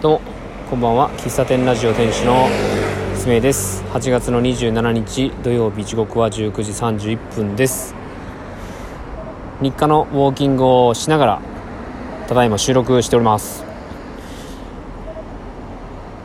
どうもこんばんは。喫茶店ラジオ店主のすめです。8月の27日土曜日時刻は19時31分です。日課のウォーキングをしながらただいま収録しております。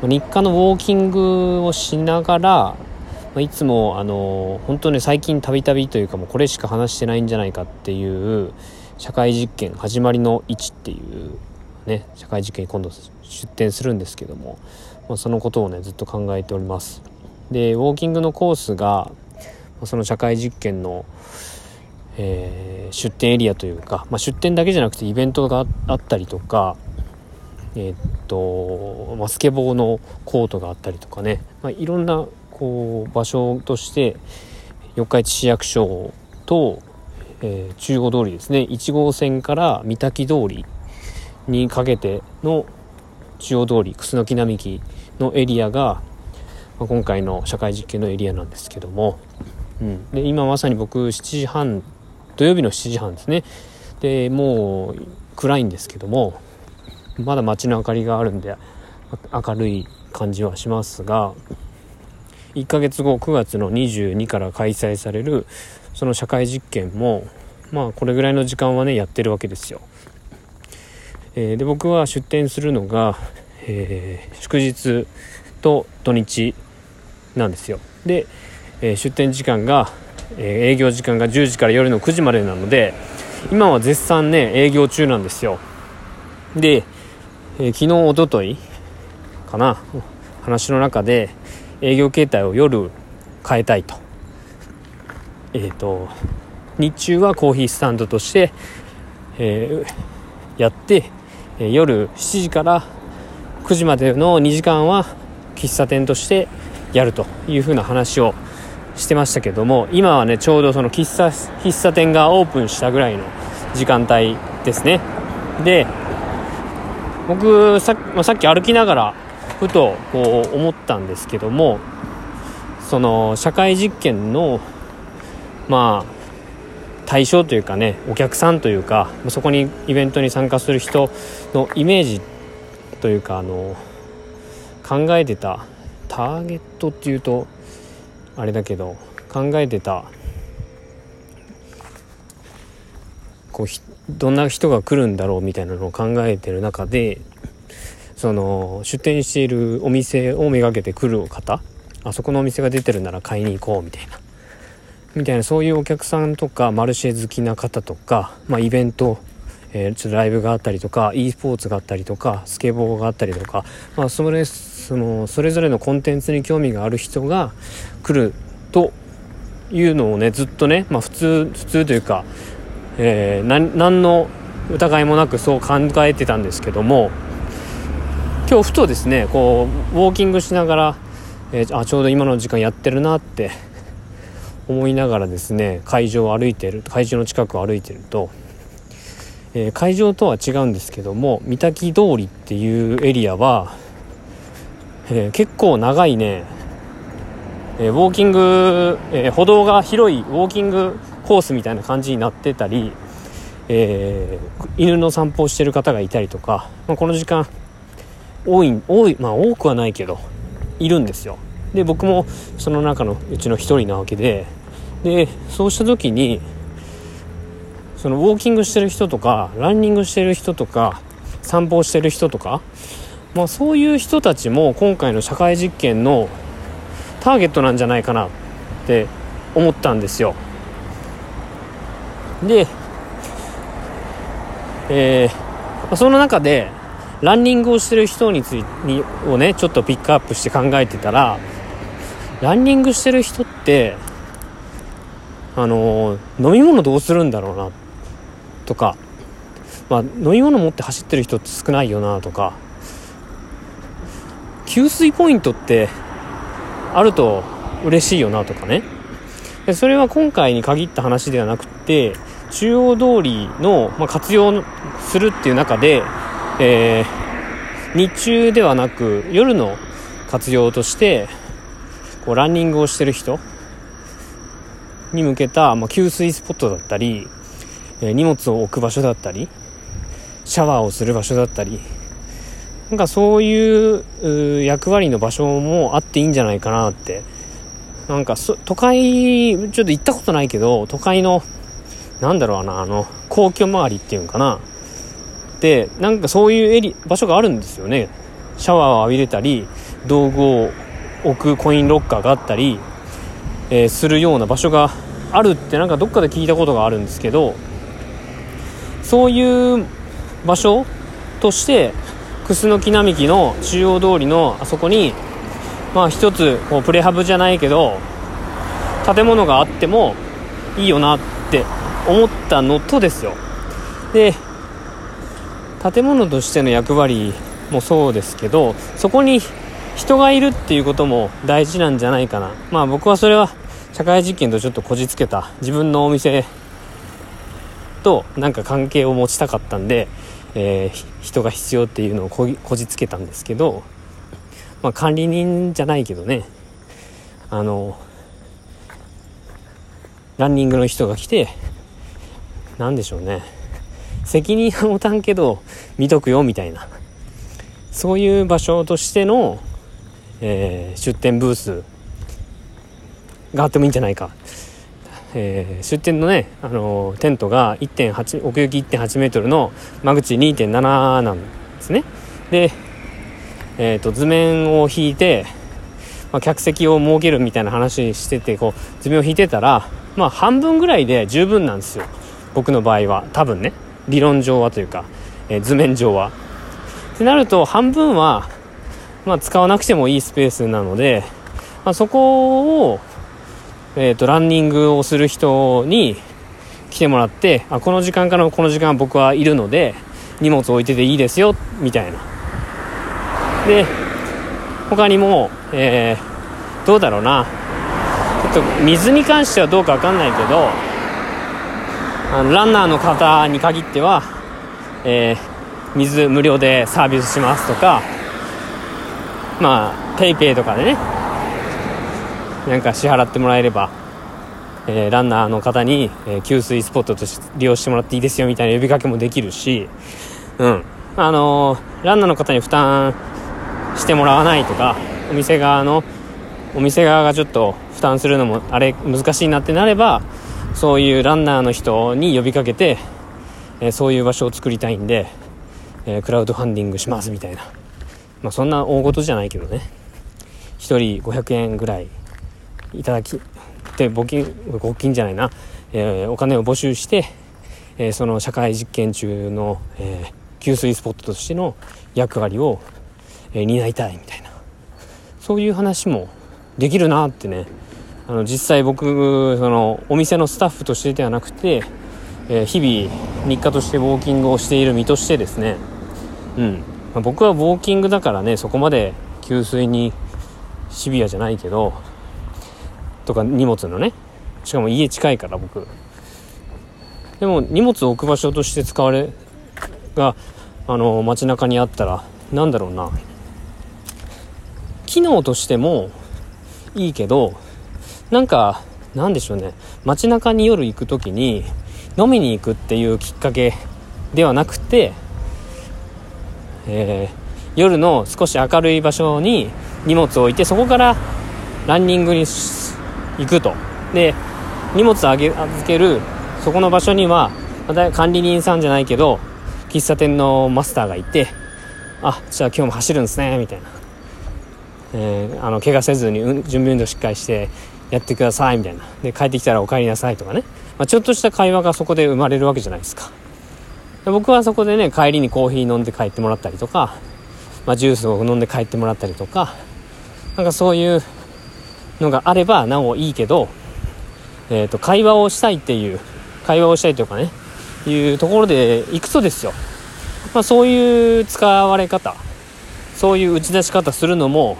日課のウォーキングをしながらいつもあの本当に最近たびたびというかもうこれしか話してないんじゃないかっていう社会実験始まりの1っていうね社会実験に今度出展するんですけども、まあ、そのことをねずっと考えております。でウォーキングのコースがその社会実験の、えー、出店エリアというか、まあ、出店だけじゃなくてイベントがあったりとかえー、っと、まあ、スケボーのコートがあったりとかね、まあ、いろんなこう場所として四日市市役所と、えー、中央通りですね1号線から三滝通りにかけての中央通り楠木並木のエリアが、まあ、今回の社会実験のエリアなんですけども、うん、で今まさに僕7時半土曜日の7時半ですね。でもう暗いんですけどもまだ街の明かりがあるんで明るい感じはしますが1ヶ月後9月の22から開催されるその社会実験もまあこれぐらいの時間はねやってるわけですよ。えー、で僕は出店するのが、えー、祝日と土日なんですよ。で、えー、出店時間が、え営業時間が10時から夜の9時までなので今は絶賛ね営業中なんですよ。で、え昨日おとといかな話の中で営業形態を夜変えたいと。えっ、と、日中はコーヒースタンドとして、えー、やって、え夜7時から9時までの2時間は喫茶店としてやるというふうな話をしてましたけども今はねちょうどその喫茶喫茶店がオープンしたぐらいの時間帯ですね。で僕さ,、まあ、さっき歩きながらふとこう思ったんですけどもその社会実験のまあ対象というかねお客さんというかそこにイベントに参加する人のイメージというかあの考えてたターゲットっていうとあれだけど考えてたこうどんな人が来るんだろうみたいなのを考えてる中でその出店しているお店をめがけて来る方あそこのお店が出てるなら買いに行こうみたいな。みたいなそういうお客さんとかマルシェ好きな方とか、まあ、イベント、えー、ちょっとライブがあったりとか e スポーツがあったりとかスケボーがあったりとか、まあ、それそのそれぞれのコンテンツに興味がある人が来るというのをねずっとね、まあ、普通普通というか、えー、何の疑いもなくそう考えてたんですけども今日ふとですねこうウォーキングしながら、えー、あちょうど今の時間やってるなって思いながらですね会場を歩いてる会場の近くを歩いてると、えー、会場とは違うんですけども三滝通りっていうエリアは、えー、結構長いね、えー、ウォーキング、え歩道が広いウォーキングコースみたいな感じになってたり、え犬の散歩をしてる方がいたりとか、まあ、この時間多い多いまあ多くはないけどいるんですよ。で僕もその中のうちの一人なわけででそうした時にそのウォーキングしてる人とかランニングしてる人とか散歩してる人とか、まあ、そういう人たちも今回の社会実験のターゲットなんじゃないかなって思ったんですよ。で、えー、その中でランニングをしてる人についにをねちょっとピックアップして考えてたらランニングしてる人ってあの飲み物どうするんだろうなとか。まあ飲み物持って走ってる人って少ないよなとか。給水ポイントってあると嬉しいよなとかね。でそれは今回に限った話ではなくて中央通りの、まあ、活用するっていう中でえー、日中ではなく夜の活用としてこうランニングをしてる人に向けた、まあ、給水スポットだったり、え、荷物を置く場所だったりシャワーをする場所だったりなんかそういう役割の場所もあっていいんじゃないかなって。なんか都会、ちょっと行ったことないけど、都会の、なんだろうな、あの、皇居周りっていうんかな。で、なんかそういうエリ、場所があるんですよね。シャワーを浴びれたり、道具を置くコインロッカーがあったり、えー、するような場所があるってなんかどっかで聞いたことがあるんですけど、そういう場所として楠木並木の中央通りのあそこにまあ一つこうプレハブじゃないけど建物があってもいいよなって思ったのとですよ。で建物としての役割もそうですけどそこに人がいるっていうことも大事なんじゃないかな。まあ僕はそれは社会実験とちょっとこじつけた。自分のお店となんか関係を持ちたかったんでえー、人が必要っていうのをこじつけたんですけど、まあ、管理人じゃないけどね。あのランニングの人が来て何でしょうね。責任は持たんけど見とくよみたいな。そういう場所としての、えー、出店ブースがあってもいいんじゃないか。えー、出店のね、あのー、テントが1.8奥行き1.8メートルの間口2.7なんですね。で、えーと、図面を引いて、まあ、客席を設けるみたいな話しててこう図面を引いてたら、まあ、半分ぐらいで十分なんですよ。僕の場合は。多分ね。理論上はというか、えー、図面上は。ってなると半分は、まあ、使わなくてもいいスペースなので、まあ、そこをえーと、ランニングをする人に来てもらってあこの時間からこの時間僕はいるので荷物置いてていいですよみたいな。で他にも、えー、どうだろうな。ちょっと水に関してはどうか分かんないけどあのランナーの方に限っては、えー、水無料でサービスしますとかまあ PayPay とかでねなんか支払ってもらえれば、えー、ランナーの方に、えー、給水スポットとして利用してもらっていいですよみたいな呼びかけもできるし、うん。あのー、ランナーの方に負担してもらわないとか、お店側の、お店側がちょっと負担するのもあれ難しいなってなれば、そういうランナーの人に呼びかけて、えそういう場所を作りたいんで、えクラウドファンディングしますみたいな。まあそんな大事じゃないけどね。1人500円ぐらいいただきで募金募金じゃないな、えー、お金を募集して、えー、その社会実験中の、えー、給水スポットとしての役割を、え担いたいみたいな。そういう話もできるなってね。あの実際僕そのお店のスタッフとしてではなくて、え日々日課としてウォーキングをしている身としてですね。うん、まあ、僕はウォーキングだからねそこまで給水にシビアじゃないけどとか荷物のねしかも家近いから僕。でも荷物を置く場所として使われがあの街中にあったらなんだろうな。機能としてもいいけどなんかなんでしょうね。街中に夜行く時に飲みに行くっていうきっかけではなくて、えー、夜の少し明るい場所に荷物を置いてそこからランニングに行くと。で荷物あげ預けるそこの場所には管理人さんじゃないけど喫茶店のマスターがいてあじゃあ今日も走るんですねみたいな、えー、あの怪我せずに準備運動しっかりしてやってくださいみたいな。で帰ってきたらお帰りなさいとかね、まあ、ちょっとした会話がそこで生まれるわけじゃないですか。で僕はそこでね帰りにコーヒー飲んで帰ってもらったりとか、まあ、ジュースを飲んで帰ってもらったりとかなんかそういうのがあればなおいいけど、えーと、会話をしたいっていう会話をしたいというかねいうところで行くとですよ、まあ、そういう使われ方そういう打ち出し方するのも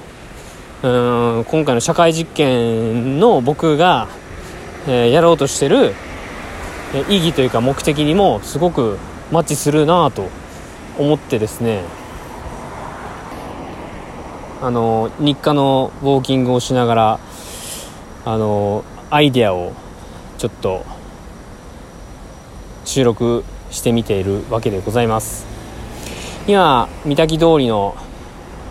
うん今回の社会実験の僕が、えー、やろうとしてる、え、意義というか目的にもすごくマッチするなと思ってですねあの日課のウォーキングをしながらあのアイデアをちょっと収録してみているわけでございます。今三滝通りの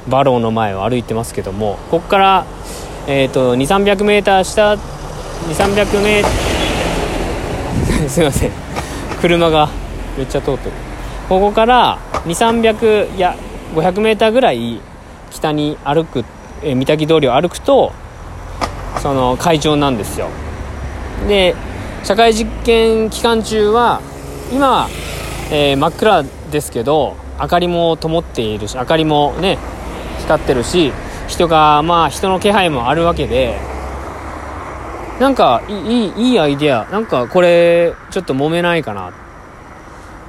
バローの前を歩いてますけどもここから、えーと、2300メーター下2300メーター すいません。車がめっちゃ通ってる。ここから2300いや500メーターぐらい北に歩く、え、三滝通りを歩くとその会場なんですよ。で社会実験期間中は今、えー、真っ暗ですけど明かりも灯っているし明かりもね光ってるし人がまあ人の気配もあるわけでなんかいいいいアイデア。なんかこれちょっと揉めないかなって。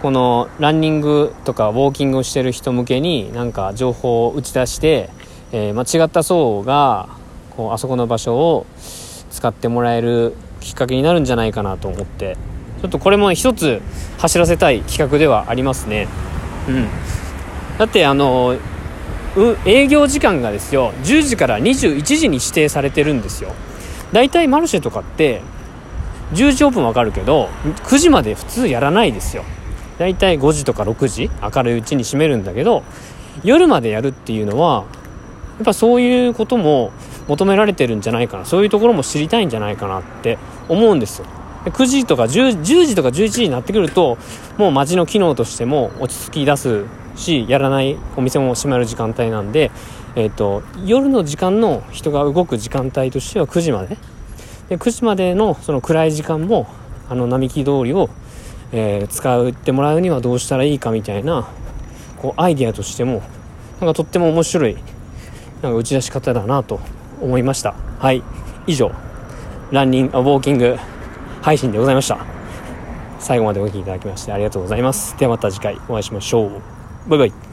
このランニングとかウォーキングをしてる人向けになんか情報を打ち出して、えー、間違った層がこうあそこの場所を使ってもらえるきっかけになるんじゃないかなと思ってちょっとこれも一つ走らせたい企画ではありますね。うん。だってあの営業時間がですよ10時から21時に指定されてるんですよ。大体マルシェとかって10時オープンわかるけど9時まで普通やらないですよ。大体5時とか6時明るいうちに閉めるんだけど夜までやるっていうのはやっぱそういうことも求められてるんじゃないかな。そういうところも知りたいんじゃないかなって思うんですよ。9時とか 10, 10時とか11時になってくるともう街の機能としても落ち着き出すしやらないお店も閉まる時間帯なんで、えーと、夜の時間の人が動く時間帯としては9時まで。で9時までのその暗い時間もあの並木通りを、えー、使ってもらうにはどうしたらいいかみたいなこうアイディアとしてもなんかとっても面白いなんか打ち出し方だなと思いました。はい。以上ランニングウォーキング配信でございました。最後までお聴きいただきましてありがとうございます。ではまた次回お会いしましょう。バイバイ。